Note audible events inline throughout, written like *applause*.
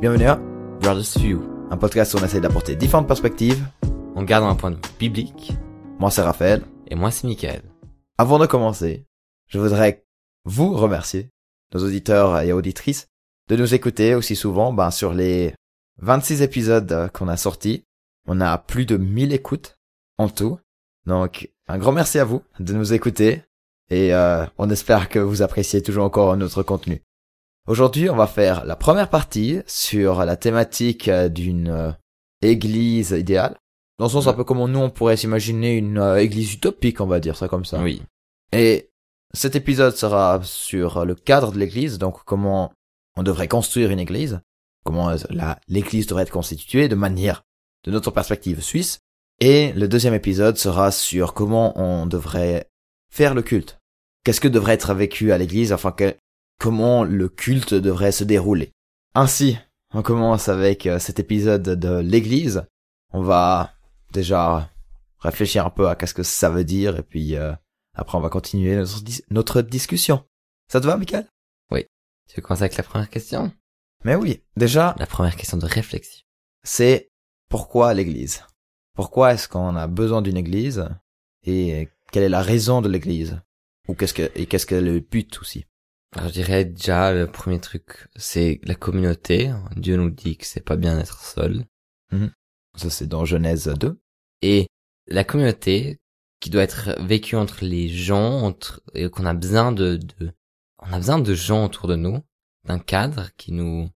Bienvenue à Brothers View, un podcast où on essaie d'apporter différentes perspectives. En gardant un point de vue biblique. Moi c'est Raphaël. Et moi c'est Michael. Avant de commencer, je voudrais vous remercier, nos auditeurs et auditrices, de nous écouter aussi souvent. Ben, sur les 26 épisodes qu'on a sortis, on a plus de 1000 écoutes en tout. Donc, un grand merci à vous de nous écouter et euh, on espère que vous appréciez toujours encore notre contenu. Aujourd'hui, on va faire la première partie sur la thématique euh, d'une euh, église idéale. Dans le sens un peu comme nous, on pourrait s'imaginer une église utopique, on va dire ça comme ça. Oui. Et cet épisode sera sur le cadre de l'église, donc comment on devrait construire une église, comment l'église devrait être constituée de manière, de notre perspective suisse. Et le deuxième épisode sera sur comment on devrait faire le culte. Qu'est-ce que devrait être vécu à l'église, enfin comment le culte devrait se dérouler. Ainsi, on commence avec euh, cet épisode de l'église. On va déjà réfléchir un peu à qu'est-ce que ça veut dire et puis euh, après on va continuer notre, notre discussion. Ça te va, Michael? Oui. Tu veux commencer avec la première question? Mais oui, déjà... La première question de réflexion. C'est pourquoi l'église? Pourquoi est-ce qu'on a besoin d'une église? Et quelle est la raison de l'église? Ou qu'est-ce que et qu'est-ce que le but aussi? Alors, je dirais déjà le premier truc, c'est la communauté. Dieu nous dit que c'est pas bien d'être seul. Mhm. Ça c'est dans Genèse 2. Et la communauté qui doit être vécue entre les gens, entre et qu'on a besoin de, de on a besoin de gens autour de nous, d'un cadre qui nous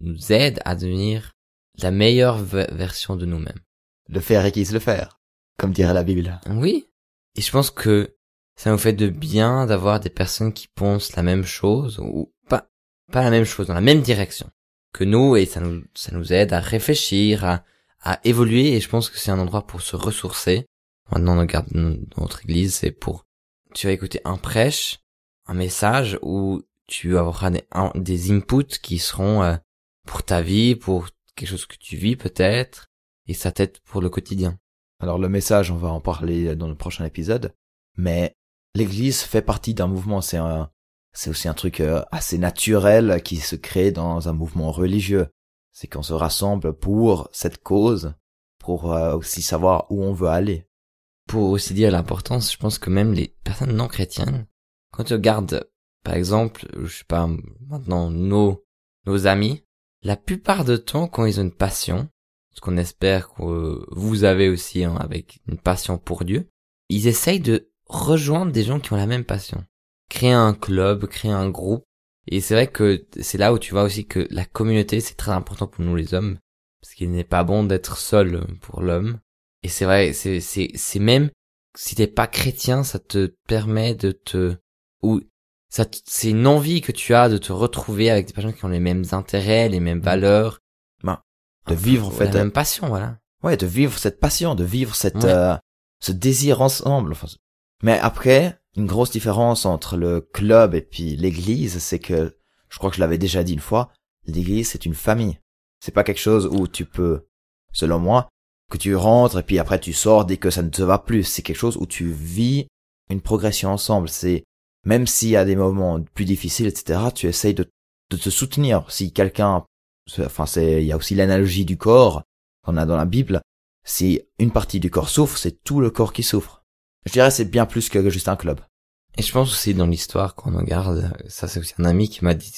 nous aide à devenir la meilleure version de nous-mêmes. Le faire et qui se le faire, comme dirait la Bible. Oui. Et je pense que ça nous fait de bien d'avoir des personnes qui pensent la même chose ou pas pas la même chose dans la même direction que nous et ça nous ça nous aide à réfléchir à à évoluer et je pense que c'est un endroit pour se ressourcer. Maintenant, on regarde notre église, c'est pour tu vas écouter un prêche, un message où tu auras des, des inputs qui seront euh, pour ta vie, pour quelque chose que tu vis peut-être, et ça t'aide pour le quotidien. Alors le message, on va en parler dans le prochain épisode, mais l'Église fait partie d'un mouvement, c'est un, c'est aussi un truc euh, assez naturel qui se crée dans un mouvement religieux. C'est qu'on se rassemble pour cette cause, pour euh, aussi savoir où on veut aller. Pour aussi dire l'importance, je pense que même les personnes non chrétiennes, quand tu regardes, par exemple, je sais pas, maintenant nos nos amis, la plupart de temps, quand ils ont une passion, ce qu'on espère que vous avez aussi hein, avec une passion pour Dieu, ils essayent de rejoindre des gens qui ont la même passion. Créer un club, créer un groupe. Et c'est vrai que c'est là où tu vois aussi que la communauté, c'est très important pour nous les hommes. Parce qu'il n'est pas bon d'être seul pour l'homme. Et c'est vrai, c'est, c'est, c'est même, si t'es pas chrétien, ça te permet de te, ou ça, c'est une envie que tu as de te retrouver avec des personnes qui ont les mêmes intérêts, les mêmes valeurs. Ben, de vivre en fait la même passion, voilà. Ouais, de vivre cette passion, de vivre cette euh, ce désir ensemble. Mais après, une grosse différence entre le club et puis l'église, c'est que je crois que je l'avais déjà dit une fois, l'église c'est une famille. C'est pas quelque chose où tu peux, selon moi, que tu rentres et puis après tu sors dès que ça ne te va plus. C'est quelque chose où tu vis une progression ensemble. C'est même s'il y a des moments plus difficiles, etc., tu essayes de, de te soutenir. Si quelqu'un, enfin, c'est, il y a aussi l'analogie du corps qu'on a dans la Bible. Si une partie du corps souffre, c'est tout le corps qui souffre. Je dirais c'est bien plus que juste un club. Et je pense aussi dans l'histoire qu'on regarde, ça c'est aussi un ami qui m'a dit,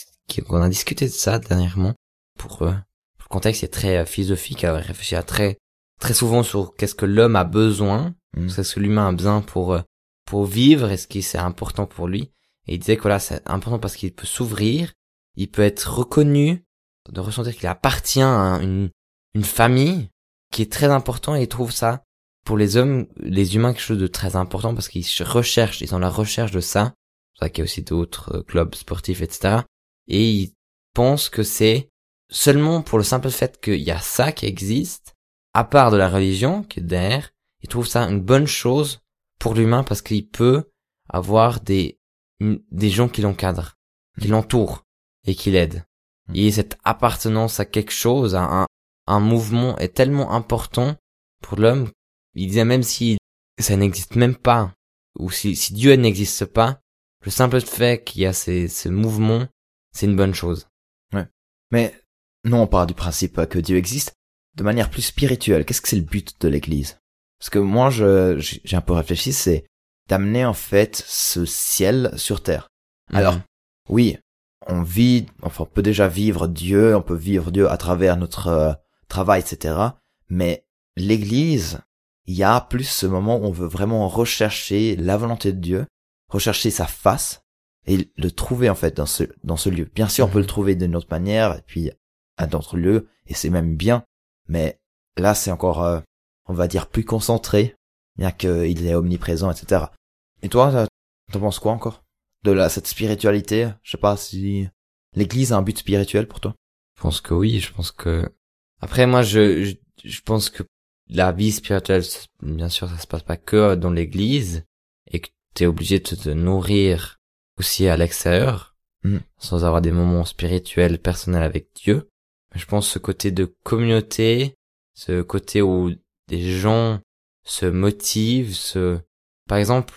qu'on a discuté de ça dernièrement. Pour, euh, le contexte est très euh, philosophique, à réfléchir à très, très souvent sur qu'est-ce que l'homme a besoin, mmh. qu'est-ce que l'humain a besoin pour, euh, pour vivre et ce qui c'est important pour lui. Et il disait que voilà, c'est important parce qu'il peut s'ouvrir, il peut être reconnu, de ressentir qu'il appartient à une, une famille qui est très important et il trouve ça pour les hommes, les humains quelque chose de très important parce qu'ils recherchent, ils ont la recherche de ça. C'est ça qu'il y a aussi d'autres euh, clubs sportifs, etc. Et ils pensent que c'est seulement pour le simple fait qu'il y a ça qui existe, à part de la religion qui est derrière, ils trouvent ça une bonne chose pour l'humain parce qu'il peut avoir des des gens qui l'encadrent, qui mm. l'entourent et qui l'aident. Mm. Et cette appartenance à quelque chose, à un, un mouvement est tellement important pour l'homme. Il disait même si ça n'existe même pas, ou si, si Dieu n'existe pas, le simple fait qu'il y a ces, ce mouvement, c'est une bonne chose. Ouais. Mais non, on part du principe que Dieu existe, de manière plus spirituelle. Qu'est-ce que c'est le but de l'Église? Parce que moi, je j'ai un peu réfléchi, c'est d'amener en fait ce ciel sur terre. Mhm. Alors, oui, on vit, enfin, on peut déjà vivre Dieu, on peut vivre Dieu à travers notre euh, travail, etc. Mais l'Église, il y a plus ce moment où on veut vraiment rechercher la volonté de Dieu, rechercher sa face et le trouver en fait dans ce dans ce lieu. Bien sûr, on peut le trouver d'une autre manière et puis à d'autres lieux et c'est même bien, mais là c'est encore, euh, on va dire, plus concentré, bien qu'il est omniprésent, etc. Et toi, t'en penses quoi encore de la cette spiritualité? Je sais pas si l'Église a un but spirituel pour toi? Je pense que oui, je pense que après moi je je, je pense que la vie spirituelle bien sûr ça se passe pas que dans l'église et que t'es obligé de te nourrir aussi à l'extérieur Mm. sans avoir des moments spirituels personnels avec Dieu. Mais je pense ce côté de communauté, ce côté où des gens se motivent, se par exemple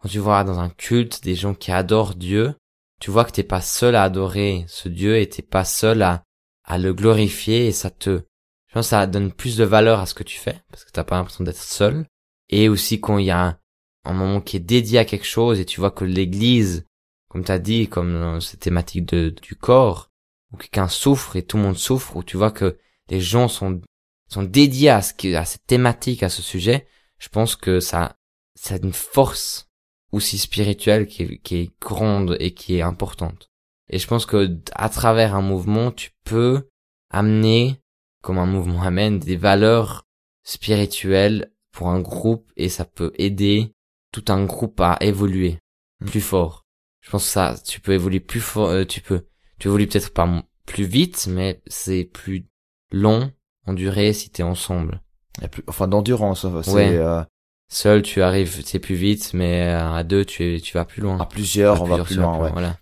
quand tu vois dans un culte des gens qui adorent Dieu, tu vois que t'es pas seul à adorer ce Dieu et t'es pas seul à, à le glorifier et ça te, je pense que ça donne plus de valeur à ce que tu fais parce que t'as pas l'impression d'être seul. Et aussi quand il y a un, moment qui est dédié à quelque chose et tu vois que l'église, comme t'as dit, comme dans cette thématique de, du corps, où quelqu'un souffre et tout le monde souffre, où tu vois que les gens sont, sont dédiés à ce à cette thématique, à ce sujet, je pense que ça, ça a une force aussi spirituelle qui est, qui est grande et qui est importante. Et je pense que à travers un mouvement, tu peux amener, comme un mouvement amène, des valeurs spirituelles pour un groupe et ça peut aider tout un groupe à évoluer Mm. plus fort. Je pense que ça, tu peux évoluer plus fort, euh, tu peux, tu évolues peut-être pas plus vite, mais c'est plus long en durée si t'es ensemble. Plus, enfin d'endurance. C'est Ouais. euh, Seul, tu arrives, c'est plus vite, mais euh, à deux, tu, es- tu vas plus loin. à plusieurs, À on va plus loin. Ouais. Voilà.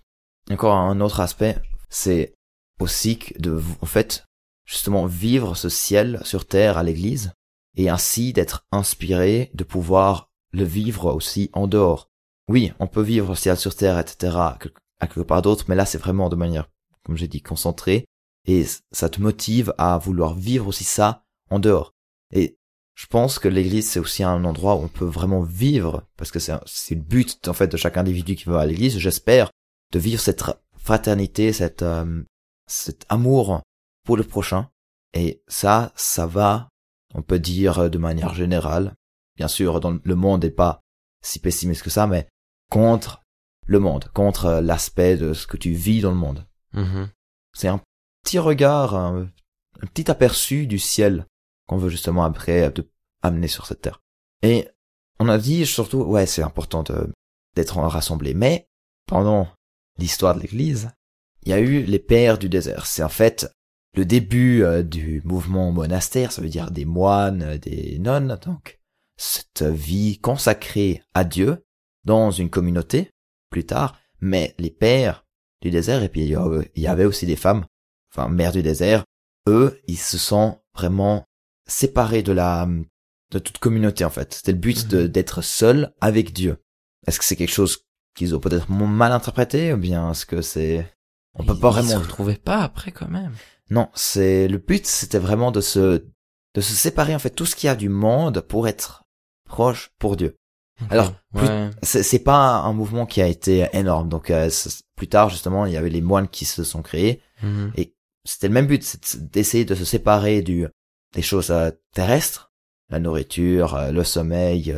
Encore un autre aspect, c'est aussi que de, en fait, justement vivre ce ciel sur terre à l'église et ainsi d'être inspiré de pouvoir le vivre aussi en dehors. Oui, on peut vivre le ciel sur terre, etc. à quelque- part d'autre, mais là c'est vraiment de manière, comme j'ai dit, concentrée et ça te motive à vouloir vivre aussi ça en dehors. Et je pense que l'église c'est aussi un endroit où on peut vraiment vivre parce que c'est le but en fait de chaque individu qui va à l'église, j'espère, de vivre cette fraternité, cette euh, cet amour pour le prochain. Et ça, ça va, on peut dire euh, de manière générale. Bien sûr, dans le monde n'est pas si pessimiste que ça, mais contre le monde, contre euh, l'aspect de ce que tu vis dans le monde. Mhm. C'est un petit regard, un, un petit aperçu du ciel qu'on veut justement après de amener sur cette terre. Et on a dit surtout, ouais, c'est important d'être rassemblés. Mais pendant l'histoire de l'Église, il y a eu les pères du désert. C'est en fait le début euh, du mouvement monastère, ça veut dire des moines, euh, des nonnes, donc cette vie consacrée à Dieu dans une communauté plus tard. Mais les pères du désert, et puis il y avait aussi des femmes, enfin mères du désert, eux, ils se sont vraiment séparés de la de toute communauté en fait. C'était le but de d'être seul avec Dieu. Est-ce que c'est quelque chose qu'ils ont peut-être mal interprété ou bien est-ce que c'est on peut pas Ils se vraiment retrouvaient pas après quand même. Non, c'est le but, c'était vraiment de se de se séparer en fait tout ce qu'il y a du monde pour être proche pour Dieu. Alors, ouais. C'est pas un mouvement qui a été énorme. Donc euh, plus tard justement, il y avait les moines qui se sont créés. Mhm. C'était le même but, c'est d'essayer de se séparer du des choses euh, terrestres, la nourriture, euh, le sommeil,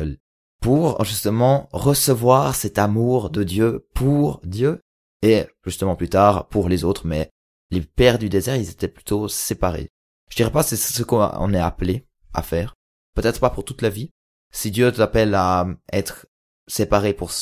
pour justement recevoir cet amour de Dieu pour Dieu et justement plus tard pour les autres. Mais les pères du désert, ils étaient plutôt séparés. Je dirais pas c'est ce qu'on est appelé à faire. Peut-être pas pour toute la vie. Si Dieu t'appelle à être séparé pour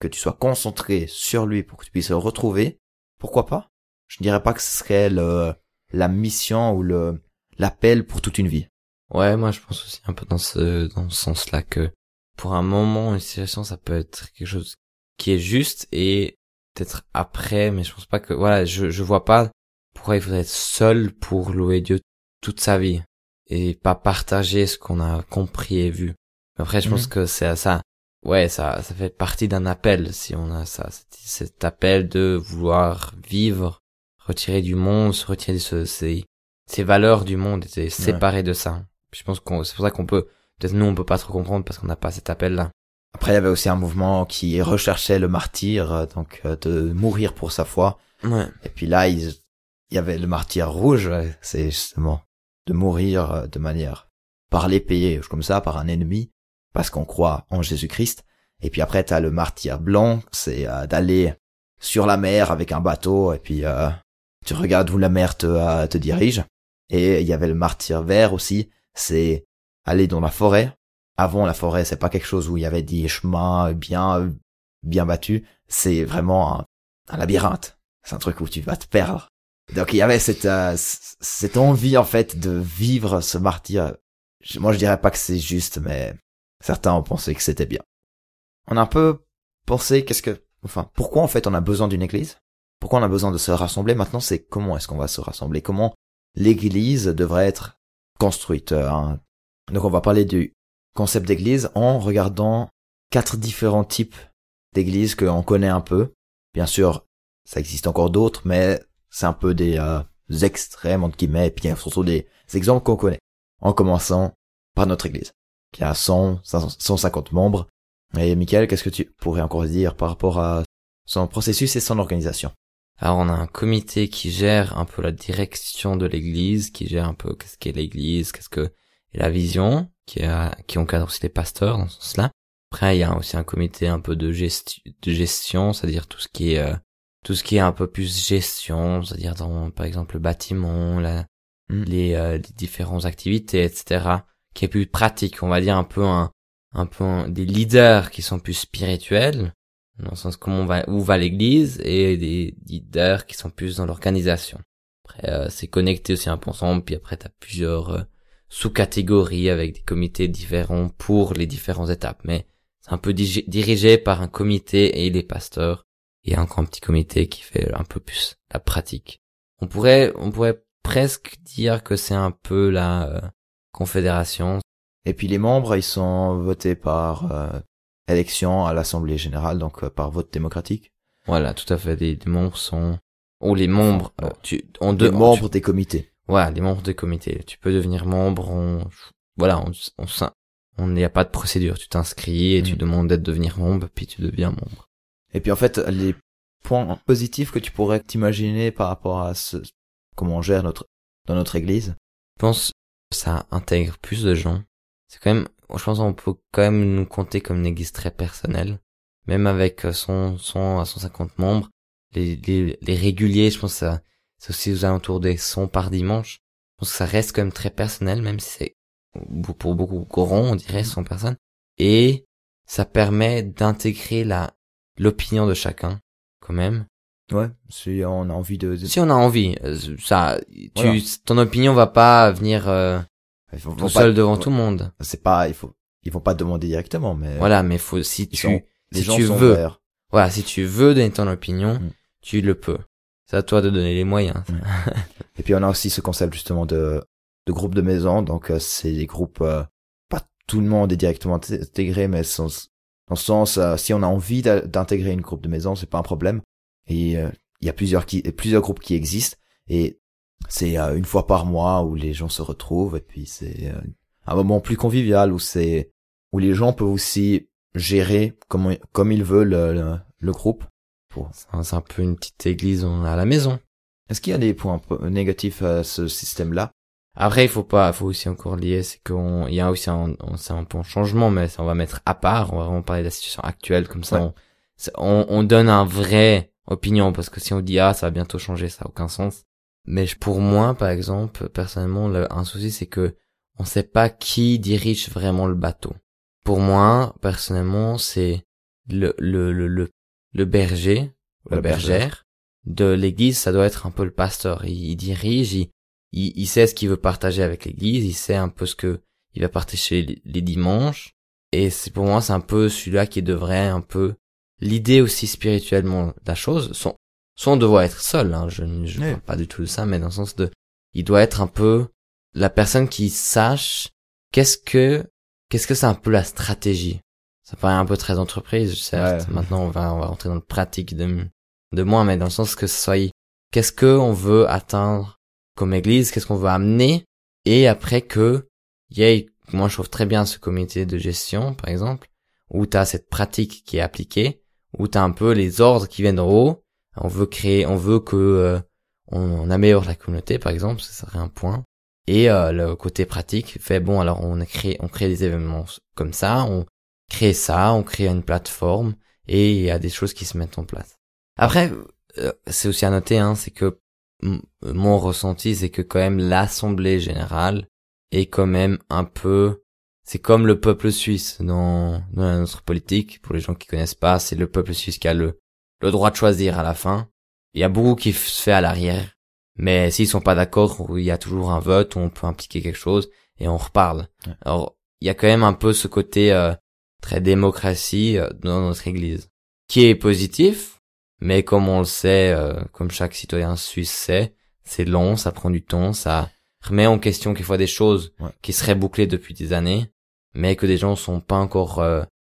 que tu sois concentré sur lui pour que tu puisses le retrouver, pourquoi pas? Je dirais pas que ce serait le, la mission ou le l'appel pour toute une vie. Ouais, moi je pense aussi un peu dans ce dans ce sens-là que pour un moment une situation ça peut être quelque chose qui est juste et peut-être après, mais je pense pas que voilà, je je vois pas pourquoi il faudrait être seul pour louer Dieu toute sa vie et pas partager ce qu'on a compris et vu. Après, je pense Mhm. que c'est à ça. Ouais, ça ça fait partie d'un appel si on a ça, cet, appel de vouloir vivre, retirer du monde, se retirer de ce, ces ses valeurs du monde étaient séparées de ça. Je pense qu'on, c'est pour ça qu'on peut, peut-être nous on peut pas trop comprendre parce qu'on n'a pas cet appel-là. Après, il y avait aussi un mouvement qui recherchait le martyr, euh, donc euh, de mourir pour sa foi. Ouais. Et puis là, il, il y avait le martyr rouge, c'est justement de mourir euh, de manière par l'épée, comme ça, par un ennemi, parce qu'on croit en Jésus-Christ. Et puis après, t'as le martyr blanc, c'est d'aller sur la mer avec un bateau, et puis tu regardes où la mer te, te dirige. Et il y avait le martyr vert aussi, c'est aller dans la forêt. Avant la forêt, c'est pas quelque chose où il y avait des chemins bien bien battus, c'est vraiment un, un labyrinthe. C'est un truc où tu vas te perdre. Donc il y avait cette euh, cette envie en fait de vivre ce martyr. Moi je dirais pas que c'est juste, mais certains ont pensé que c'était bien. On a un peu pensé qu'est-ce que, enfin, pourquoi en fait on a besoin d'une église? Pourquoi on a besoin de se rassembler? Maintenant c'est comment est-ce qu'on va se rassembler? Comment l'église devrait être construite hein? Donc on va parler du concept d'église en regardant quatre différents types d'églises qu'on connaît un peu. Bien sûr, ça existe encore d'autres, mais c'est un peu des euh, extrêmes entre guillemets, et puis il y a surtout des, exemples qu'on connaît. En commençant par notre église, qui a 100, 150 membres. Et Michael, qu'est-ce que tu pourrais encore dire par rapport à son processus et son organisation? Alors on a un comité qui gère un peu la direction de l'église, qui gère un peu qu'est-ce qu'est l'église, qu'est-ce que est la vision, qui, a, qui encadre aussi les pasteurs dans ce sens-là. Après il y a aussi un comité un peu de, gestion, de gestion, c'est-à-dire tout ce qui est euh, tout ce qui est un peu plus gestion, c'est-à-dire dans par exemple le bâtiment, la, hmm. les, euh, les différentes activités, etc. Qui est plus pratique, on va dire un peu un un peu des leaders qui sont plus spirituels dans le sens comment on va où va l'église et des leaders qui sont plus dans l'organisation. Après euh, c'est connecté aussi un peu ensemble puis après tu as plusieurs euh, sous-catégories avec des comités différents pour les différentes étapes mais c'est un peu dirigé par un comité et les pasteurs et encore un petit comité qui fait un peu plus la pratique. On pourrait on pourrait presque dire que c'est un peu la euh, confédération. Et puis les membres ils sont votés par élection à l'Assemblée générale, donc euh, par vote démocratique. Voilà, tout à fait. Les, membres sont ou les membres, euh, tu, on deux membres des comités. Voilà, les membres des comités. Tu peux devenir membre. On, voilà, on, on, on n'y a pas de procédure. Tu t'inscris et tu mm. demandes d'être devenir membre, puis tu deviens membre. Et puis en fait, les points positifs que tu pourrais t'imaginer par rapport à ce, comment on gère notre dans notre église. Je pense que ça intègre plus de gens. C'est quand même je pense qu'on peut quand même nous compter comme une église très personnelle. Même avec son 100 à 150 membres, les, les, les réguliers, je pense ça, c'est aussi aux alentours des 100 par dimanche. Je pense que ça reste quand même très personnel, même si c'est pour beaucoup grand, on dirait 100 personnes. Et ça permet d'intégrer la l'opinion de chacun, quand même. Ouais, si on a envie de... Si on a envie, euh, ça, tu, ton opinion va pas venir euh, tout seul devant tout le monde. C'est pas, il faut, ils vont pas demander directement, mais. Voilà, mais faut, si tu, si tu veux. Voilà, si tu veux donner ton opinion, mm. tu le peux. C'est à toi de donner les moyens. Mm. Et puis on a aussi ce concept justement de, de groupe de maison, donc euh, c'est des groupes, euh, pas tout le monde est directement intégré, mais dans le sens, euh, si on a envie d'intégrer une groupe de maison, c'est pas un problème. Et il y a plusieurs qui, plusieurs groupes qui existent, et c'est euh, une fois par mois où les gens se retrouvent et puis c'est euh, un moment plus convivial où c'est où les gens peuvent aussi gérer comme comme ils veulent le, le, groupe. C'est un peu une petite église à la maison. Est-ce qu'il y a des points négatifs à ce système-là? Après, il faut pas, faut aussi encore lier, c'est qu'on, il y a aussi un, c'est un point changement, mais ça, on va mettre à part. On va vraiment parler de la situation actuelle, comme ça, on, on, on, donne un vrai opinion, parce que si on dit ah, ça va bientôt changer, ça a aucun sens. Mais pour moi, par exemple, personnellement, un souci, c'est que on sait pas qui dirige vraiment le bateau. Pour moi, personnellement, c'est le, le, le, le, le berger, la bergère de l'église, ça doit être un peu le pasteur. Il, dirige, il, il, sait ce qu'il veut partager avec l'église, il sait un peu ce que il va partager les, dimanches. Et c'est pour moi, c'est un peu celui-là qui devrait un peu l'idée aussi spirituellement de la chose. Son, soit on doit être seul, hein, je ne je parle pas du tout de ça, mais dans le sens de, il doit être un peu la personne qui sache qu'est-ce que, qu'est-ce que c'est un peu la stratégie. Ça paraît un peu très entreprise, certes. Maintenant, on va, on va rentrer dans le pratique de, de moi, mais dans le sens que ce soit, qu'est-ce que on veut atteindre comme église, qu'est-ce qu'on veut amener, et après que il y ait, moi je trouve très bien ce comité de gestion, par exemple, où tu as cette pratique qui est appliquée, où tu as un peu les ordres qui viennent d'en haut, on veut créer, on veut que euh, on, améliore la communauté, par exemple, ce serait un point. Et euh, le côté pratique fait bon, alors on crée, on crée des événements comme ça, on crée ça, on crée une plateforme et il y a des choses qui se mettent en place. Après, euh, c'est aussi à noter, hein, c'est que mon ressenti, c'est que quand même l'Assemblée générale est quand même un peu, c'est comme le peuple suisse dans, dans notre politique. Pour les gens qui connaissent pas, c'est le peuple suisse qui a le, le droit de choisir à la fin. Il y a beaucoup qui se fait à l'arrière. Mais s'ils sont pas d'accord, il y a toujours un vote où on peut impliquer quelque chose et on reparle. Alors, il y a quand même un peu ce côté euh, très démocratie euh, dans notre église, qui est positif, mais comme on le sait, euh, comme chaque citoyen suisse sait, c'est long, ça prend du temps, ça remet en question quelquefois des choses qui seraient bouclées depuis des années, mais que des gens sont pas encore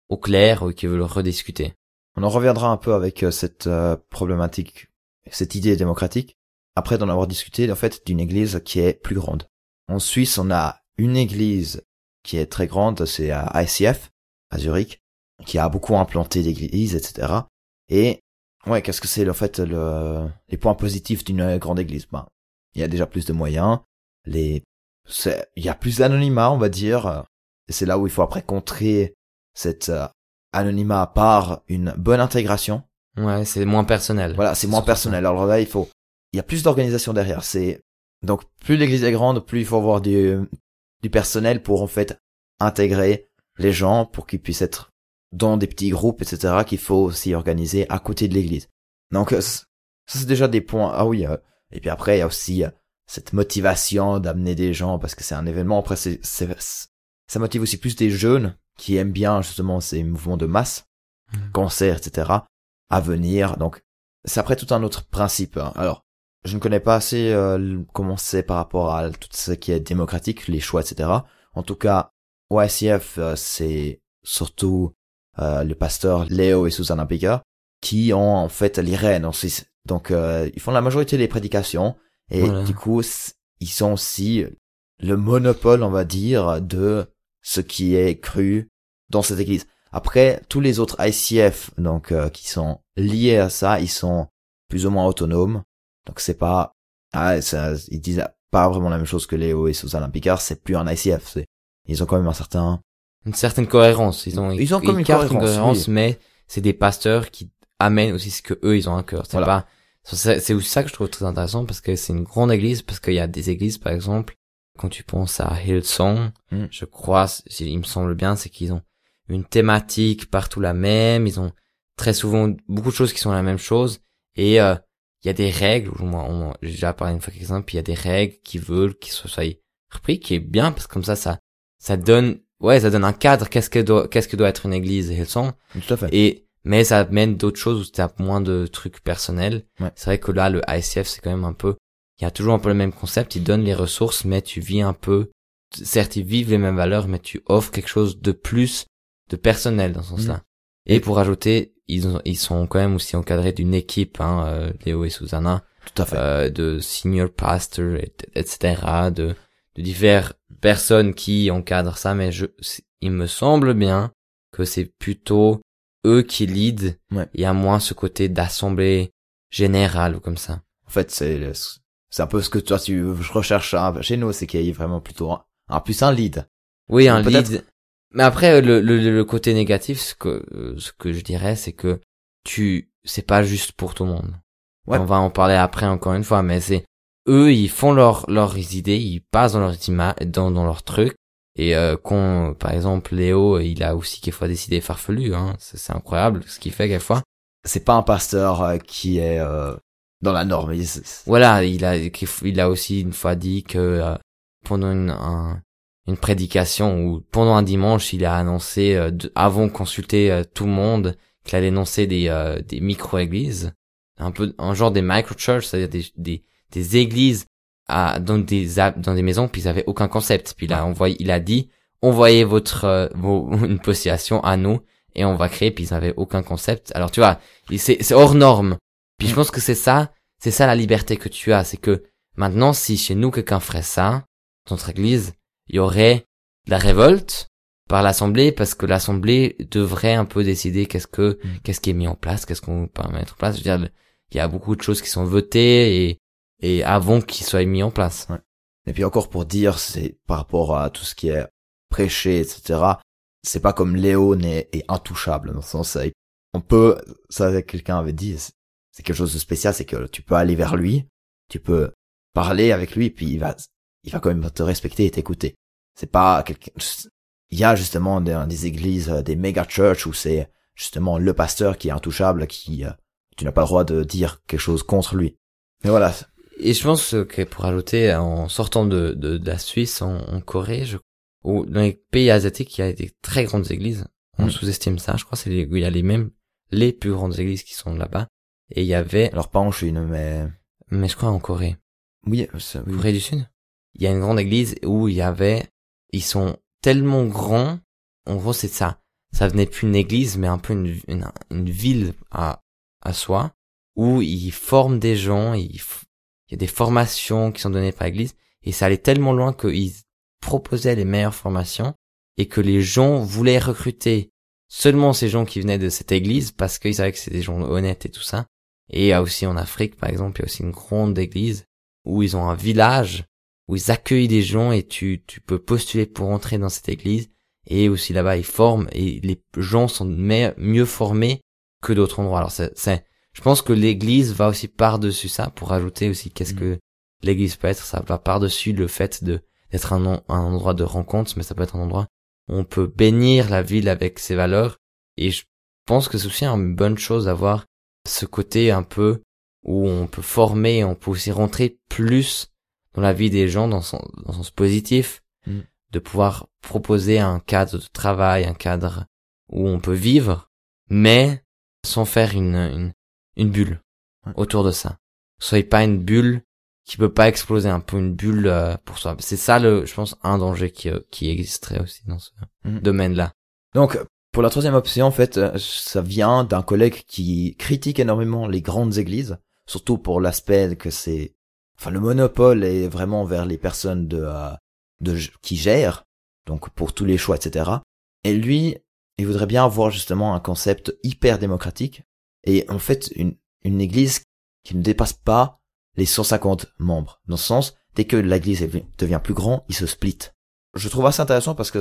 au clair ou qui veulent rediscuter. On en reviendra un peu avec cette problématique, cette idée démocratique, après d'en avoir discuté en fait d'une église qui est plus grande. En Suisse, on a une église qui est très grande, c'est à ICF, à Zurich, qui a beaucoup implanté d'églises, etc. Et ouais, qu'est-ce que c'est en fait le, les points positifs d'une grande église? Ben, il y a déjà plus de moyens, les, il y a plus d'anonymat, on va dire. Et c'est là où il faut après contrer cet euh, anonymat par une bonne intégration. Ouais, c'est moins personnel. Voilà, c'est moins personnel. Alors là, il faut il y a plus d'organisation derrière. C'est donc plus l'église est grande, plus il faut avoir du du personnel pour en fait intégrer les gens pour qu'ils puissent être dans des petits groupes, etc. qu'il faut aussi organiser à côté de l'église. Donc euh, ça c'est déjà des points. Ah oui. Euh, et puis après il y a aussi euh, cette motivation d'amener des gens parce que c'est un événement. Après c'est ça motive aussi plus des jeunes qui aiment bien justement ces mouvements de masse, mmh. concerts, etc. à venir. Donc c'est après tout un autre principe. Hein. Alors je ne connais pas assez euh, comment c'est par rapport à tout ce qui est démocratique, les choix, etc. En tout cas, euh, c'est surtout euh, le pasteur Léo et Susanna Pica qui ont en fait les rênes en Suisse. Donc, euh, ils font la majorité des prédications et du coup, ils sont aussi le monopole, on va dire, de ce qui est cru dans cette église. Après, tous les autres ICF, donc qui sont liés à ça, ils sont plus ou moins autonomes. Donc c'est pas, ah, ça, ils disent pas vraiment la même chose que Léo et Susanna Picard, c'est plus un ICF, ils ont quand même un certain, une certaine cohérence, ils ont, ils ont comme une cohérence, mais c'est des pasteurs qui amènent aussi ce que eux ils ont un cœur. C'est pas, c'est aussi ça que je trouve très intéressant parce que c'est une grande église, parce qu'il y a des églises par exemple, quand tu penses à Hillsong, hmm. je crois, il me semble bien, c'est qu'ils ont une thématique partout la même, ils ont très souvent beaucoup de choses qui sont la même chose, et euh, il y a des règles, moi, j'ai déjà parlé une fois exemple, il y a des règles qui veulent qu'ils soient repris, qui est bien, parce que comme ça, ça, ça donne, ouais, ça donne un cadre, qu'est-ce que doit, qu'est-ce que doit être une église et sont. Tout à fait. Et, mais ça amène d'autres choses où t'as moins de trucs personnels. C'est vrai que là, le ICF, c'est quand même un peu, il y a toujours un peu le même concept, ils donnent les ressources, mais tu vis un peu, certes, ils vivent les mêmes valeurs, mais tu offres quelque chose de plus, de personnel dans ce sens-là. Mm. Et pour ajouter, ils, ont, ils sont quand même aussi encadrés d'une équipe, hein, euh, Léo et Susanna, tout à fait, euh, de senior pastor, etc., de, de diverses personnes qui encadrent ça, mais je, il me semble bien que c'est plutôt eux qui lead. Ouais. Il y a moins ce côté d'assemblée générale ou comme ça. En fait, c'est c'est un peu ce que toi tu recherches chez nous, c'est qu'il y ait vraiment plutôt un, un plus un lead. Oui, un lead. Mais après, le, le, le côté négatif, ce que, ce que je dirais, c'est que tu, c'est pas juste pour tout le monde. Ouais. On va en parler après encore une fois, mais c'est, eux, ils font leur, leurs idées, ils passent dans leur dans, dans leur truc. Et euh, quand, par exemple, Léo, il a aussi quelquefois des idées farfelues, hein. C'est incroyable ce qu'il fait quelquefois. C'est pas un pasteur euh, qui est euh, dans la norme. Voilà, il a, il a aussi une fois dit que euh, pendant une, un, une prédication où pendant un dimanche il a annoncé euh, avant de consulter tout le monde qu'il allait annoncer des euh, des micro églises un peu un genre des micro church c'est-à-dire des, des des églises à dans des dans des maisons puis ils avaient aucun concept puis il a envoyé il a dit envoyez votre vos, *laughs* une postulation à nous et on va créer puis ils avaient aucun concept alors tu vois c'est c'est hors norme puis je mm. pense que c'est ça c'est ça la liberté que tu as c'est que Maintenant, si chez nous quelqu'un ferait ça, dans notre église, il y aurait la révolte par l'assemblée parce que l'assemblée devrait un peu décider qu'est-ce que Mm. qu'est-ce qui est mis en place, qu'est-ce qu'on peut mettre en place. Je veux dire, il y a beaucoup de choses qui sont votées et et avant qu'ils soient mis en place. Et puis encore pour dire, c'est par rapport à tout ce qui est prêché, etc. C'est pas comme Léon est, intouchable dans le sens, on peut, ça quelqu'un avait dit, c'est- quelque chose de spécial, c'est que tu peux aller vers lui, tu peux parler avec lui, puis il va, il va quand même te respecter et t'écouter. C'est pas quelqu'un, il y a justement des, des églises, des méga church où c'est justement le pasteur qui est intouchable, qui, euh, tu n'as pas le droit de dire quelque chose contre lui. Mais voilà, Et je pense que pour ajouter, en sortant de, de, de la Suisse, en, en Corée, je, ou dans les pays asiatiques, il y a des très grandes églises. On Mm. sous-estime ça. Je crois c'est il y a les mêmes, les plus grandes églises qui sont là-bas. Et il y avait, alors pas en Chine, mais mais je crois en Corée, oui, oui. Corée du Sud, il y a une grande église où il y avait, ils sont tellement grands. En gros, c'est ça. Ça venait plus une église, mais un peu une, une, une ville à, à soi, où ils forment des gens, ils, il y a des formations qui sont données par l'église, et ça allait tellement loin qu'ils proposaient les meilleures formations, et que les gens voulaient recruter seulement ces gens qui venaient de cette église, parce qu'ils savaient que c'était des gens honnêtes et tout ça. Et aussi en Afrique, par exemple, il y a aussi une grande église, où ils ont un village, où ils accueillent des gens, et tu, tu peux postuler pour entrer dans cette église, et aussi là-bas, ils forment, et les gens sont mieux formés que d'autres endroits. Alors c'est, je pense que l'église va aussi par-dessus ça pour ajouter aussi qu'est-ce Mhm. que l'église peut être. Ça va par-dessus le fait de d'être un, en- un endroit de rencontre, mais ça peut être un endroit où on peut bénir la ville avec ses valeurs. Et je pense que c'est aussi une bonne chose d'avoir ce côté un peu où on peut former, on peut aussi rentrer plus dans la vie des gens dans son, dans son sens positif, Mm. de pouvoir proposer un cadre de travail, un cadre où on peut vivre, mais sans faire une, une, une bulle Ouais. autour de ça. Soyez pas une bulle qui peut pas exploser, un peu une bulle euh, pour soi. C'est ça le, je pense, un danger qui, euh, qui existerait aussi dans ce Mhm. domaine-là. Donc, pour la troisième option, en fait, euh, ça vient d'un collègue qui critique énormément les grandes églises, surtout pour l'aspect que c'est, enfin, le monopole est vraiment vers les personnes de, euh, de qui gèrent, donc pour tous les choix, etc. Et lui, il voudrait bien avoir justement un concept hyper démocratique et en fait une une église qui ne dépasse pas les 150 membres. Dans ce sens, dès que l'église devient plus grand, il se split. Je trouve assez intéressant parce que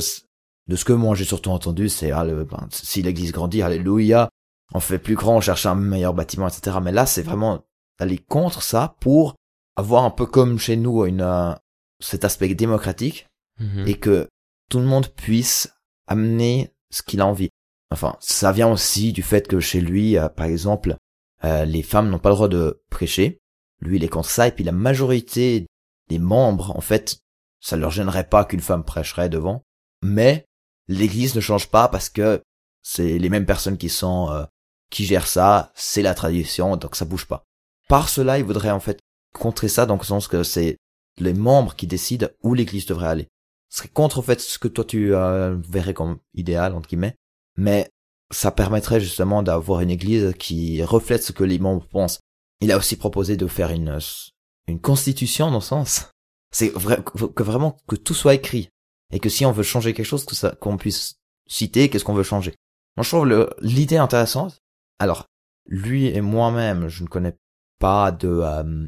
de ce que moi j'ai surtout entendu, c'est ah, le- ben, si l'église grandit, alléluia, on fait plus grand, on cherche un meilleur bâtiment, etc. Mais là, c'est vraiment aller contre ça pour avoir un peu comme chez nous une euh, cet aspect démocratique Mhm. et que tout le monde puisse amener ce qu'il a envie. Enfin, ça vient aussi du fait que chez lui, euh, par exemple, euh, les femmes n'ont pas le droit de prêcher. Lui, il est contre ça, et puis la majorité des membres, en fait, ça leur gênerait pas qu'une femme prêcherait devant. Mais l'Église ne change pas parce que c'est les mêmes personnes qui sont euh, qui gèrent ça, c'est la tradition, donc ça bouge pas. Par cela, il voudrait en fait contrer ça dans le sens que c'est les membres qui décident où l'Église devrait aller. Ce serait contre en fait ce que toi tu euh, verrais comme idéal entre guillemets, mais ça permettrait justement d'avoir une Église qui reflète ce que les membres pensent. Il a aussi proposé de faire une une constitution dans ce sens. C'est vrai que vraiment que tout soit écrit et que si on veut changer quelque chose, que ça qu'on puisse citer qu'est-ce qu'on veut changer. Moi, je trouve le- l'idée intéressante. Alors, lui et moi-même, je ne connais pas de euh,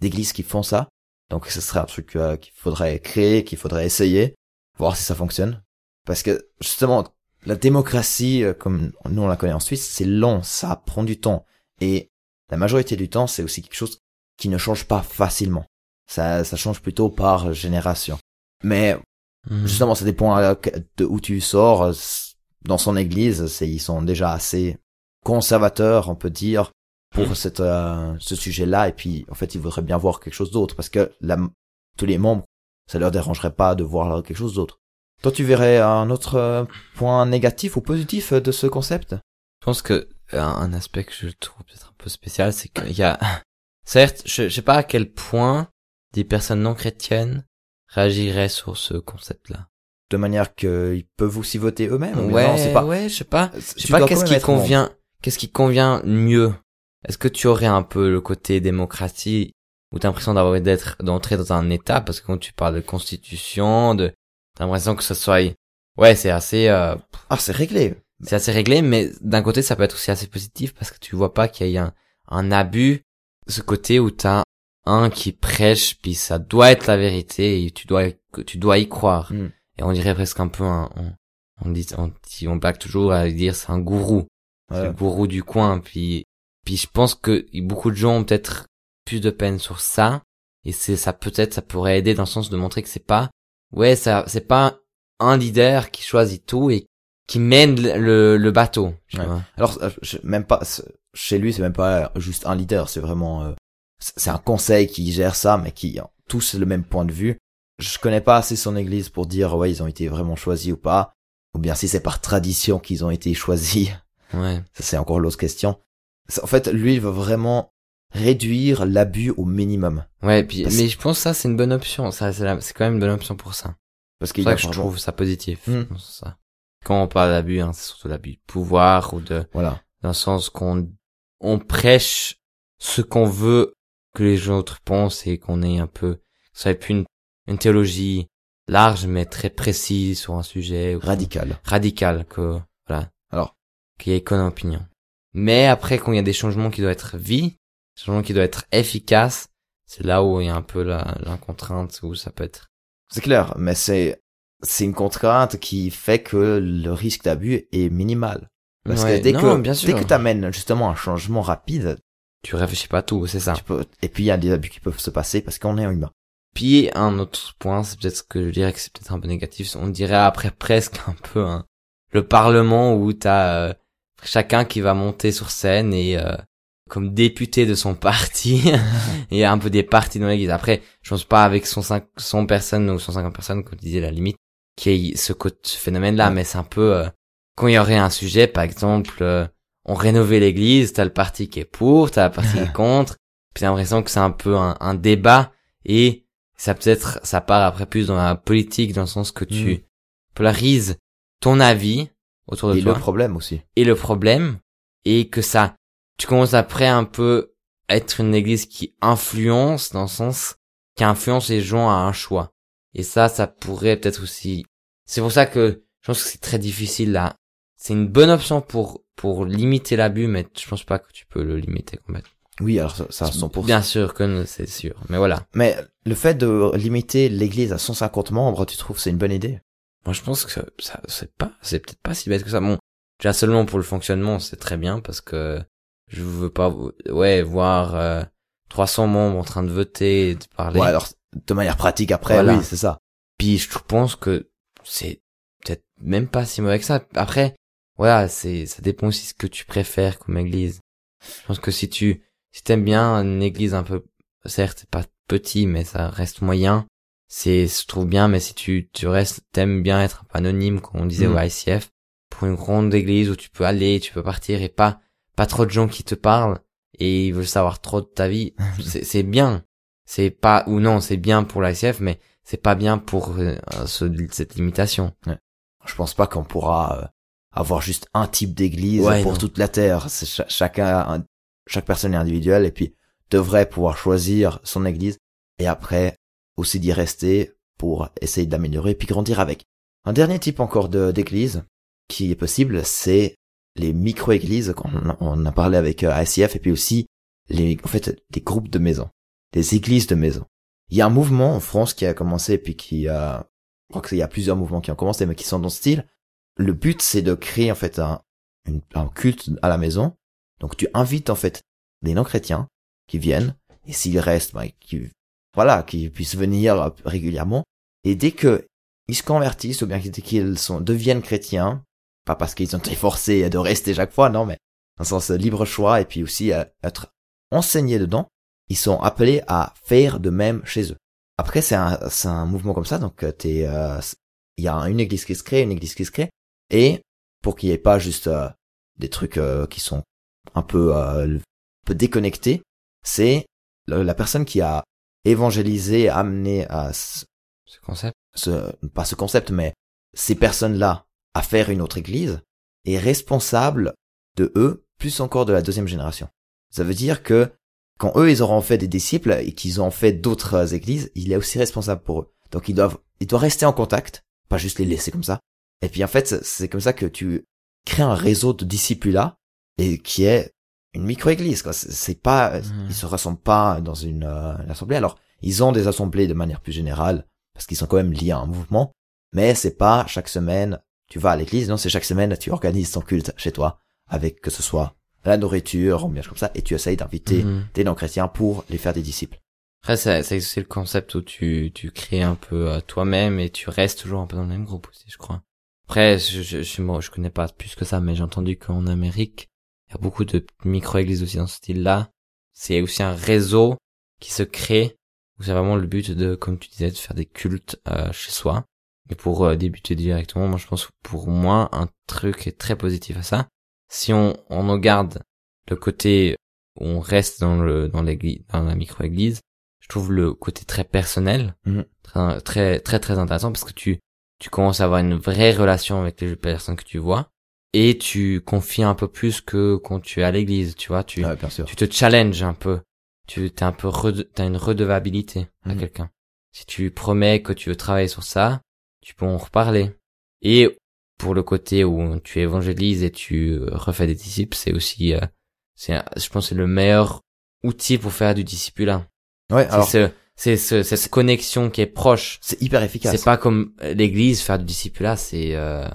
qui font ça. Donc, ce serait un truc euh, qu'il faudrait créer, qu'il faudrait essayer, voir si ça fonctionne. Parce que justement, la démocratie, euh, comme nous on la connaît en Suisse, c'est long, ça prend du temps. Et la majorité du temps, c'est aussi quelque chose qui ne change pas facilement. Ça, ça change plutôt par génération. Mais Mhm. Justement, ça dépend de où tu sors. Dans son église, c'est ils sont déjà assez conservateurs, on peut dire, pour cette euh, ce sujet-là. Et puis, en fait, ils voudraient bien voir quelque chose d'autre parce que la, tous les membres, ça leur dérangerait pas de voir quelque chose d'autre. Toi, tu verrais un autre euh, point négatif ou positif euh, de ce concept? Je pense que un, un aspect que je trouve peut-être un peu spécial, c'est qu'il y a, *laughs* certes, je, je sais pas à quel point des personnes non chrétiennes réagiraient sur ce concept-là. De manière qu'ils peuvent aussi voter eux-mêmes Ouais, non, pas. ouais, je sais pas. Je sais pas qu'est-ce qui convient, qu'est-ce qui convient mieux. Est-ce que tu aurais un peu le côté démocratie où t'as l'impression d'avoir d'être d'entrer dans un état? Parce que quand tu parles de constitution, de t'as l'impression que ce soit ouais c'est assez euh, ah c'est réglé c'est assez réglé mais d'un côté ça peut être aussi assez positif parce que tu vois pas qu'il y a un, un abus ce côté où t'as un qui prêche puis ça doit être la vérité et tu dois tu dois y croire Mm. et on dirait presque un peu un on, on dit on, on blague toujours à dire c'est un gourou c'est le gourou du coin. Puis, puis je pense que beaucoup de gens ont peut-être plus de peine sur ça. Et c'est ça peut-être ça pourrait aider dans le sens de montrer que c'est pas ouais ça c'est pas un leader qui choisit tout et qui mène le, le bateau. Tu Ouais. vois. Alors, euh, je- même pas, chez lui, c'est même pas juste un leader, c'est vraiment, euh, c'est un conseil qui gère ça, mais qui ont tous le même point de vue. Je connais pas assez son église pour dire, ouais, ils ont été vraiment choisis ou pas. Ou bien si c'est par tradition qu'ils ont été choisis. Ouais. Ça, c'est encore l'autre question. En fait, lui, il veut vraiment réduire l'abus au minimum. Ouais. Puis Parce- mais je pense que ça c'est une bonne option. Ça c'est la- c'est quand même une bonne option pour ça. Parce qu'il y a que je trouve ça positif. Hmm. Ça. Quand on parle d'abus, hein, c'est surtout l'abus de pouvoir ou de Voilà. dans le sens qu'on on prêche ce qu'on veut que les autres pensent et qu'on ait un peu ça soit plus une, une théologie large mais très précise sur un sujet Radical. radical que voilà Alors. qu'il y ait qu'une opinion mais après quand il y a des changements qui doivent être vie des changements qui doivent être efficaces c'est là où il y a un peu la, la contrainte où ça peut être C'est clair, mais c'est, c'est une contrainte qui fait que le risque d'abus est minimal. Parce Ouais, que dès non, que, bien sûr. dès que t'amènes justement un changement rapide, tu réfléchis pas à tout c'est ça tu peux, et puis il y a des abus qui peuvent se passer parce qu'on est humain. Puis un autre point, c'est peut-être ce que je dirais que c'est peut-être un peu négatif. On dirait après *laughs* presque un peu un, le Parlement où t'as euh, chacun qui va monter sur scène et euh, comme député de son parti *laughs* et un peu des partis dans l'église. Après, je pense pas avec son 5, 100 personnes ou 150 personnes, comme tu disais, la limite, qu'il y ait ce, phénomène-là, mais c'est un peu euh, quand il y aurait un sujet, par exemple, euh, on rénovait l'église, t'as le parti qui est pour, t'as le parti qui est *laughs* contre, puis t'as l'impression que c'est un peu un, un débat et ça peut-être ça part après plus dans la politique dans le sens que tu Mm. polarises ton avis autour de Et toi le problème aussi. et le problème et que ça tu commences après un peu à être une église qui influence dans le sens qui influence les gens à un choix et ça ça pourrait peut-être aussi c'est pour ça que je pense que c'est très difficile là c'est une bonne option pour pour limiter l'abus mais je pense pas que tu peux le limiter complètement Oui, alors ça, ça à 100%. bien sûr que c'est sûr mais voilà Mais le fait de limiter l'église à 150 membres, tu trouves c'est une bonne idée? Moi, je pense que ça, ça- c'est pas, c'est peut-être pas si bête que ça. Bon, déjà seulement pour le fonctionnement, c'est très bien parce que je veux pas, ouais, voir euh, 300 membres en train de voter, et de parler. Ouais, alors, de manière pratique après, Voilà. oui, c'est ça. Puis je pense que c'est peut-être même pas si mauvais que ça. Après, voilà, c'est, ça dépend aussi ce que tu préfères comme église. Je pense que si tu, si t'aimes bien une église un peu, certes, pas petit, mais ça reste moyen, c'est, je trouve bien, mais si tu, tu restes, t'aimes bien être un peu anonyme, comme on disait Mhm. au ICF, pour une grande église où tu peux aller, tu peux partir et pas, pas trop de gens qui te parlent et ils veulent savoir trop de ta vie, *laughs* c'est, bien. C'est pas, ou non, c'est bien pour l'ICF, mais c'est pas bien pour euh, ce- cette limitation. Je pense pas qu'on pourra euh, avoir juste un type d'église Ouais, pour non. toute la terre. Chacun, un- chaque personne est individuelle et puis devrait pouvoir choisir son église et après aussi d'y rester pour essayer d'améliorer puis grandir avec. Un dernier type encore de d'église qui est possible, c'est les micro-églises. a- On a parlé avec euh, ICF et puis aussi les, en fait, des groupes de maisons, des églises de maisons. Il y a un mouvement en France qui a commencé et puis qui a, je crois qu'il y a plusieurs mouvements qui ont commencé mais qui sont dans ce style. Le but c'est de créer en fait un, un culte à la maison. Donc tu invites en fait des non-chrétiens qui viennent et s'ils restent, ben, qui, voilà, qui puissent venir régulièrement. Et dès que ils se convertissent ou bien qu'ils deviennent chrétiens, pas parce qu'ils ont été forcés de rester chaque fois, non, mais dans le sens euh, libre choix et puis aussi euh, être enseignés dedans, ils sont appelés à faire de même chez eux. Après, c'est un, un mouvement comme ça, donc euh, il y a une église qui se crée, une église qui se crée, et pour qu'il n'y ait pas juste des trucs qui sont un peu, déconnectés, c'est la personne qui a évangélisé, amené à ce, Ce concept. ce- pas ce concept, mais ces personnes-là à faire une autre église est responsable de eux, plus encore de la deuxième génération. Ça veut dire que quand eux ils auront fait des disciples et qu'ils ont fait d'autres églises, il est aussi responsable pour eux. Donc ils doivent, ils doivent rester en contact, pas juste les laisser comme ça. Et puis en fait, c'est comme ça que tu crées un réseau de disciples là et qui est une micro-église. Quoi. C'est pas, Mhm. ils se rassemblent pas dans une, euh, une assemblée. Alors ils ont des assemblées de manière plus générale parce qu'ils sont quand même liés à un mouvement, mais c'est pas chaque semaine tu vas à l'église. Non, c'est chaque semaine tu organises ton culte chez toi avec que ce soit la nourriture, ou bien comme ça, et tu essayes d'inviter Mhm. des non-chrétiens pour les faire des disciples. Après, c'est c'est aussi le concept où tu, tu crées un peu euh, toi-même et tu restes toujours un peu dans le même groupe aussi, je crois. Après, je, je, je, moi, je connais pas plus que ça, mais j'ai entendu qu'en Amérique, il y a beaucoup de micro-églises aussi dans ce style-là. C'est aussi un réseau qui se crée, où c'est vraiment le but de, comme tu disais, de faire des cultes euh, chez soi. Et pour euh, débuter directement, moi je pense que pour moi, un truc est très positif à ça. Si on, on en garde le côté où on reste dans le dans l'église, dans la micro-église, je trouve le côté très personnel Mhm. très, très très très intéressant parce que tu tu commences à avoir une vraie relation avec les personnes que tu vois et tu confies un peu plus que quand tu es à l'église tu vois tu sûr. tu te challenges un peu tu t'es un peu t'as une redevabilité à Mhm. quelqu'un si tu lui promets que tu veux travailler sur ça tu peux en reparler et pour le côté où tu évangélises et tu euh, refais des disciples c'est aussi euh, c'est je pense c'est le meilleur outil pour faire du discipulat Ouais, alors c'est ce- c'est ce- cette connexion qui est proche c'est hyper efficace. c'est pas comme l'église faire du discipulat c'est euh,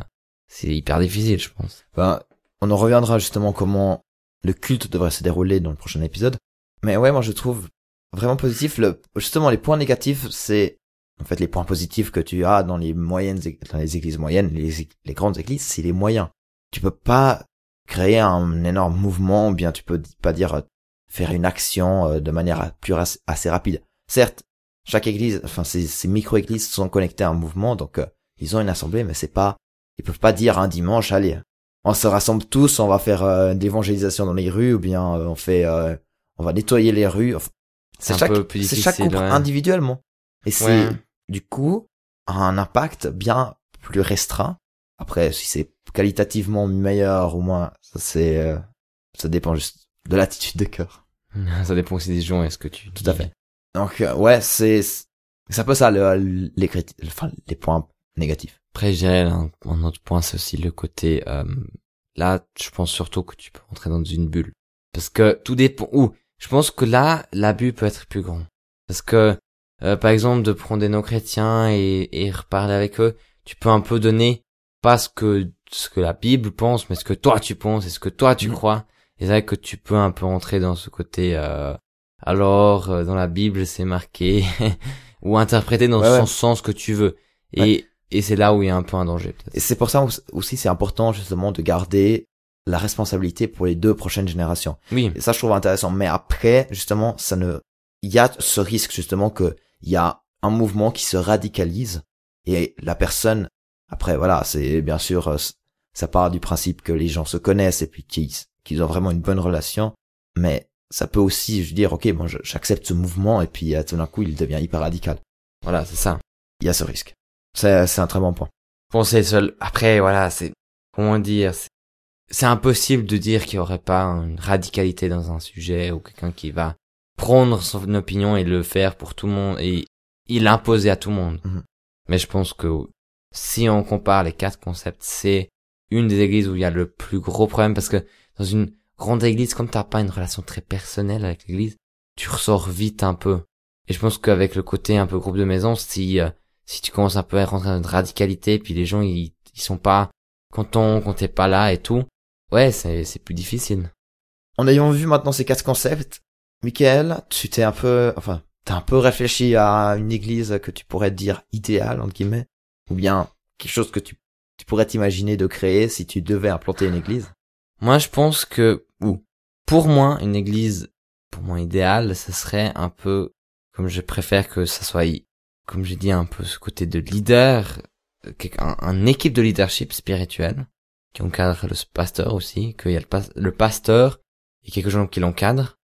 c'est hyper difficile je pense Ben, on en reviendra justement comment le culte devrait se dérouler dans le prochain épisode. Mais ouais, moi je trouve vraiment positif. Le, justement, les points négatifs, c'est en fait les points positifs que tu as dans les moyennes, dans les églises moyennes, les, les grandes églises, c'est les moyens. Tu peux pas créer un énorme mouvement, ou bien tu peux pas dire euh, faire une action euh, de manière plus assez rapide. Certes, chaque église, enfin ces, ces micro-églises sont connectées à un mouvement, donc euh, ils ont une assemblée, mais c'est pas, ils peuvent pas dire un dimanche, allez, on se rassemble tous, on va faire euh, de l'évangélisation dans les rues, ou bien euh, on fait, on va nettoyer les rues. Enfin, C'est chaque, peu plus c'est chaque difficile, couple ouais. individuellement. Et c'est Ouais. Du coup un impact bien plus restreint. Après, si c'est qualitativement meilleur ou moins, ça c'est, euh, ça dépend juste de l'attitude de cœur. *laughs* ça dépend aussi des gens est-ce que tu Tout à fait. Donc euh, ouais, c'est c'est un peu ça le, les enfin les points négatifs. après je dirais un, un autre point c'est aussi le côté euh, là je pense surtout que tu peux rentrer dans une bulle parce que tout dépend où je pense que là l'abus peut être plus grand parce que euh, par exemple de prendre des non chrétiens et, et reparler avec eux tu peux un peu donner pas ce que ce que la Bible pense mais ce que toi tu penses et ce que toi tu Mhm. crois et c'est vrai que tu peux un peu entrer dans ce côté euh, alors euh, dans la Bible c'est marqué *laughs* ou interpréter dans Ouais, son ouais. sens que tu veux et et c'est là où il y a un peu un danger Et c'est pour ça aussi c'est important justement de garder la responsabilité pour les deux prochaines générations. oui Et ça je trouve intéressant. Mais après justement ça ne, il y a ce risque justement que il y a un mouvement qui se radicalise et la personne après voilà c'est bien sûr euh, ça part du principe que les gens se connaissent et puis qu'ils ont vraiment une bonne relation. Mais ça peut aussi je dire ok je- j'accepte ce mouvement et puis euh, tout d'un coup il devient hyper radical. voilà c'est ça Il y a ce risque. C'est un très bon point. Bon, c'est seul. Après, voilà, c'est comment dire, c'est- impossible de dire qu'il y aurait pas une radicalité dans un sujet ou quelqu'un qui va prendre son opinion et le faire pour tout le monde et il l'imposer à tout le monde. Mhm. Mais je pense que si on compare les quatre concepts, c'est une des églises où il y a le plus gros problème parce que dans une grande église, comme t'as pas une relation très personnelle avec l'église, tu ressors vite un peu. Et je pense qu'avec le côté un peu groupe de maison, si euh, si tu commences un peu à rentrer dans une radicalité, puis les gens ils, ils sont pas contents quand t'es pas là et tout, ouais c'est c'est plus difficile. En ayant vu maintenant ces quatre concepts, Michael, tu t'es un peu, enfin, t'as un peu réfléchi à une église que tu pourrais dire idéale, entre guillemets, ou bien quelque chose que tu, tu pourrais t'imaginer de créer si tu devais implanter une église? Moi je pense que ou pour moi une église pour moi idéale, ce serait un peu comme je préfère que ça soit comme j'ai dit un peu ce côté de leader, euh, un, équipe de leadership spirituel qui encadre le pasteur aussi, qu'il y a le, le pasteur et quelques gens qui l'encadrent.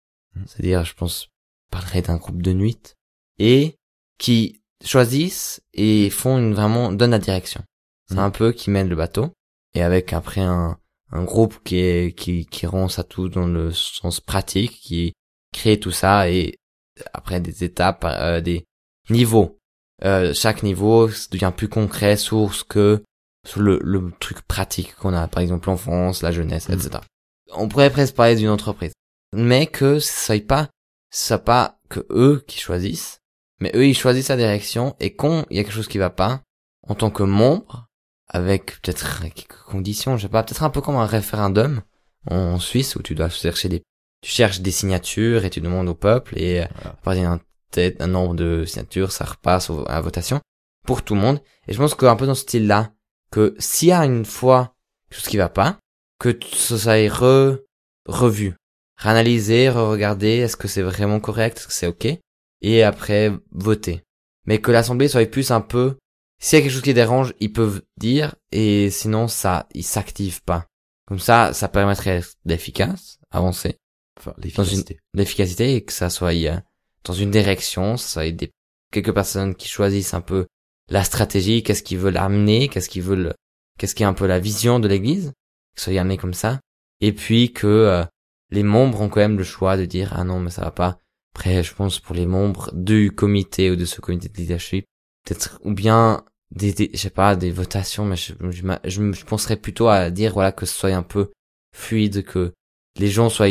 C'est-à-dire je pense parlerai d'un groupe de nuit et qui choisissent et font une vraiment donnent la direction. C'est Mhm. un peu qui mène le bateau et avec après un un groupe qui est qui qui rend ça tout dans le sens pratique qui créer tout ça et après des étapes, euh, des niveaux. Euh, chaque niveau devient plus concret sur ce que sur le, le truc pratique qu'on a, par exemple l'enfance, la jeunesse, etc. Mhm. On pourrait presque parler d'une entreprise, mais que ce soit pas, soit pas que eux qui choisissent, mais eux ils choisissent la direction et quand il y a quelque chose qui va pas, en tant que membre, avec peut-être quelques conditions, je sais pas, peut-être un peu comme un référendum en Suisse où tu dois chercher des, tu cherches des signatures et tu demandes au peuple et euh, Voilà. partir d'un tel- un nombre de signatures, ça repasse à la votation pour tout le monde. Et je pense qu'un peu dans ce style-là, que s'il y a une fois quelque chose qui va pas, que ça soit re, revu, réanalyser, re-regarder, est-ce que c'est vraiment correct, est-ce que c'est ok, et après voter. Mais que l'assemblée soit plus un peu, s'il y a quelque chose qui dérange, ils peuvent dire, et sinon ça, ils s'activent pas. Comme ça, ça permettrait d'efficace, avancer, Enfin, l'efficacité. l'efficacité et que ça soit dans une direction, ça soit des quelques personnes qui choisissent un peu la stratégie, qu'est-ce qu'ils veulent amener, qu'est-ce qu'ils veulent, qu'est-ce qui est un peu la vision de l'Église, que ça soit amené comme ça, et puis que euh, les membres ont quand même le choix de dire ah non mais ça va pas. Après, je pense pour les membres du comité ou de ce comité de leadership, peut-être ou bien des, des je sais pas des votations, mais je, je, je, je penserais plutôt à dire voilà que ce soit un peu fluide, que les gens soient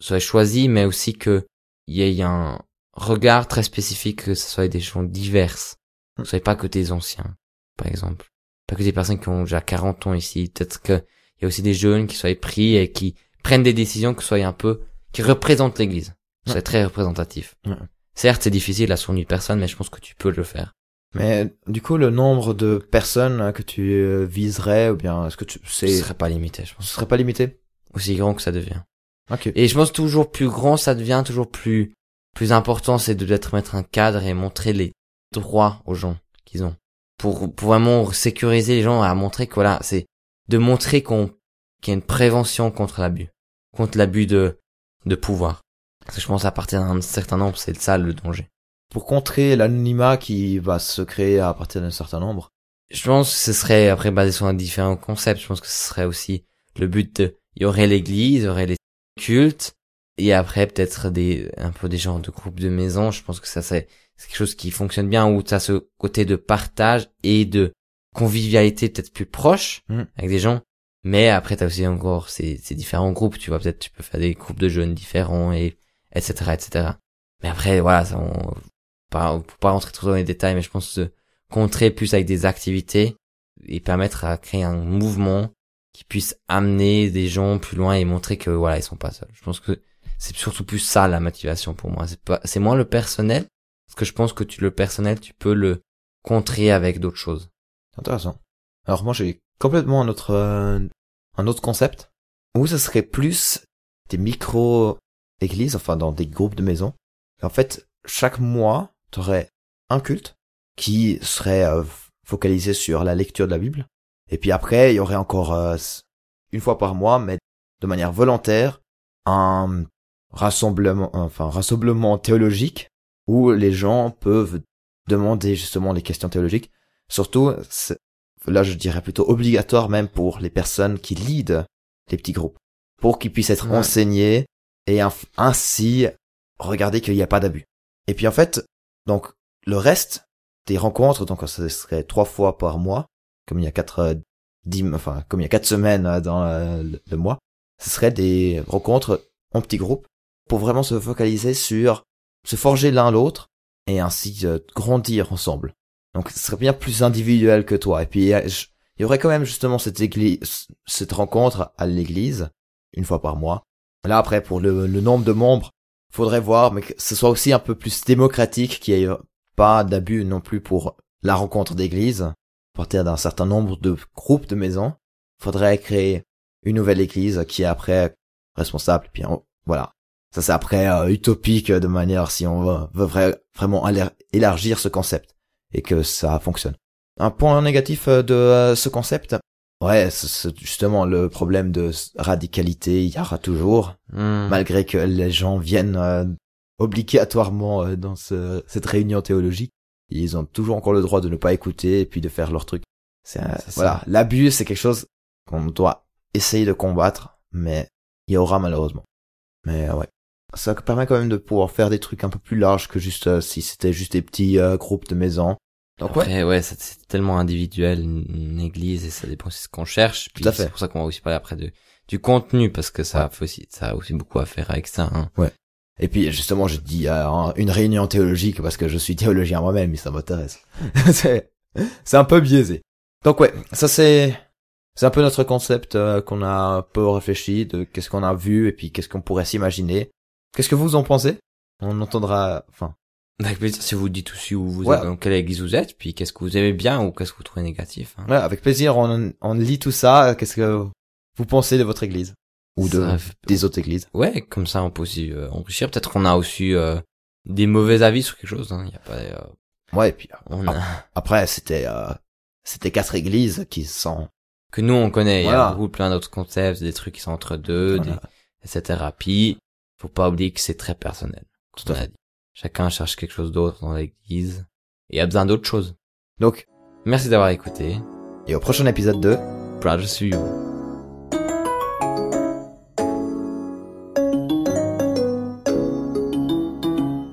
soient choisis, mais aussi que il y ait un regard très spécifique, que ce soit des gens diverses, que ce soit pas que des anciens, par exemple, pas que des personnes qui ont déjà 40 ans ici, peut-être que il y a aussi des jeunes qui soient pris et qui prennent des décisions que ce soit un peu qui représentent l'Église, Ouais. c'est très représentatif. Ouais. Certes, c'est difficile à son personne, mais je pense que tu peux le faire. Mais du coup, le nombre de personnes que tu euh, viserais, ou bien est-ce que tu Ce c'est, serait pas limité, je pense. ce serait pas limité? Aussi grand que ça devient. Ok. Et je pense toujours plus grand, ça devient toujours plus plus important, c'est de mettre un cadre et montrer les droits aux gens qu'ils ont. Pour, pour vraiment sécuriser les gens à montrer que voilà, c'est de montrer qu'on qu'il y une prévention contre l'abus, contre l'abus de de pouvoir. Parce que je pense à partir d'un certain nombre, c'est ça le danger. Pour contrer l'anonymat qui va se créer à partir d'un certain nombre. Je pense que ce serait après basé sur un différent concept. Je pense que ce serait aussi le but de, il y aurait l'église, il y aurait les cultes, et après peut-être des, un peu des genres de groupes de maisons. Je pense que ça c'est c'est quelque chose qui fonctionne bien où tu as ce côté de partage et de convivialité peut-être plus proche Mm. avec des gens. Mais après t'as aussi encore ces, ces différents groupes. Tu vois peut-être tu peux faire des groupes de jeunes différents et etc etc. Mais après voilà, ça, on, pas, pour pas rentrer trop dans les détails, mais je pense que contrer plus avec des activités et permettre à créer un mouvement qui puisse amener des gens plus loin et montrer que voilà ils sont pas seuls. Je pense que c'est surtout plus ça la motivation pour moi. C'est pas, c'est moins le personnel parce que je pense que tu le personnel tu peux le contrer avec d'autres choses. Intéressant. Alors moi j'ai complètement un autre euh, un autre concept où ce serait plus des micro églises, enfin dans des groupes de maisons. En fait, chaque mois, tu aurais un culte qui serait euh, focalisé sur la lecture de la Bible. Et puis après, il y aurait encore euh, une fois par mois, mais de manière volontaire, un rassemblement, enfin rassemblement théologique où les gens peuvent demander justement les questions théologiques. Surtout, là je dirais plutôt obligatoire même pour les personnes qui lead les petits groupes, pour qu'ils puissent être Ouais. enseignés et ainsi regarder qu'il n'y a pas d'abus. Et puis en fait, donc le reste des rencontres, donc ce serait trois fois par mois, comme il y a quatre euh, dim- enfin comme il y a quatre semaines euh, dans euh, le, le mois, ce serait des rencontres en petits groupes pour vraiment se focaliser sur se forger l'un l'autre et ainsi grandir ensemble. Donc ce serait bien plus individuel que toi. Et puis il y aurait quand même justement cette église, cette rencontre à l'église une fois par mois. Là après pour le, nombre de membres, faudrait voir, mais que ce soit aussi un peu plus démocratique, qu'il n'y ait pas d'abus non plus pour la rencontre d'église. À partir d'un certain nombre de groupes de maisons, faudrait créer une nouvelle église qui est après responsable. Puis on- voilà, ça c'est après euh, utopique de manière si on veut, veut vra- vraiment élargir ce concept et que ça fonctionne. Un point négatif euh, de euh, ce concept, ouais, c'est- justement le problème de radicalité, il y aura toujours, Hmm. malgré que les gens viennent euh, obligatoirement euh, dans ce- cette réunion théologique. Ils ont toujours encore le droit de ne pas écouter et puis de faire leur truc. C'est voilà, l'abus c'est quelque chose qu'on doit essayer de combattre, mais il y aura malheureusement. Mais ouais. ça permet quand même de pouvoir faire des trucs un peu plus larges que juste euh, si c'était juste des petits euh, groupes de maisons. Donc ouais, Après, ouais, ça, c'est tellement individuel, une, église, et ça dépend aussi de ce qu'on cherche. Puis Tout à fait. C'est pour ça qu'on va aussi parler après de, du contenu, parce que ça, fait aussi, ça a aussi beaucoup à faire avec ça, hein. Et puis justement, je dis euh, une réunion théologique parce que je suis théologien moi-même et ça m'intéresse. *laughs* c'est c'est un peu biaisé. Donc ouais, ça c'est c'est un peu notre concept euh, qu'on a un peu réfléchi de qu'est-ce qu'on a vu et puis qu'est-ce qu'on pourrait s'imaginer. Qu'est-ce que vous en pensez? On entendra enfin Avec plaisir, si vous dites aussi où vous Ouais. êtes, dans quelle église vous êtes, puis qu'est-ce que vous aimez bien ou qu'est-ce que vous trouvez négatif. hein. ouais, avec plaisir on on lit tout ça, qu'est-ce que vous pensez de votre église? Ou de Ça fait- des autres églises? Ouais, comme ça on peut aussi euh, enrichir. Peut-être qu'on a aussi euh, des mauvais avis sur quelque chose. Hein. Y a pas. euh, Ouais, et puis on a... après c'était euh, c'était quatre églises qui sont que nous on connaît. Il y a beaucoup plein d'autres concepts, des trucs qui sont entre deux, Voilà. des, etc. Puis faut pas oublier que c'est très personnel. Tout à dit. Chacun cherche quelque chose d'autre dans l'église et a besoin d'autre chose. donc Merci d'avoir écouté. et au prochain épisode de to you.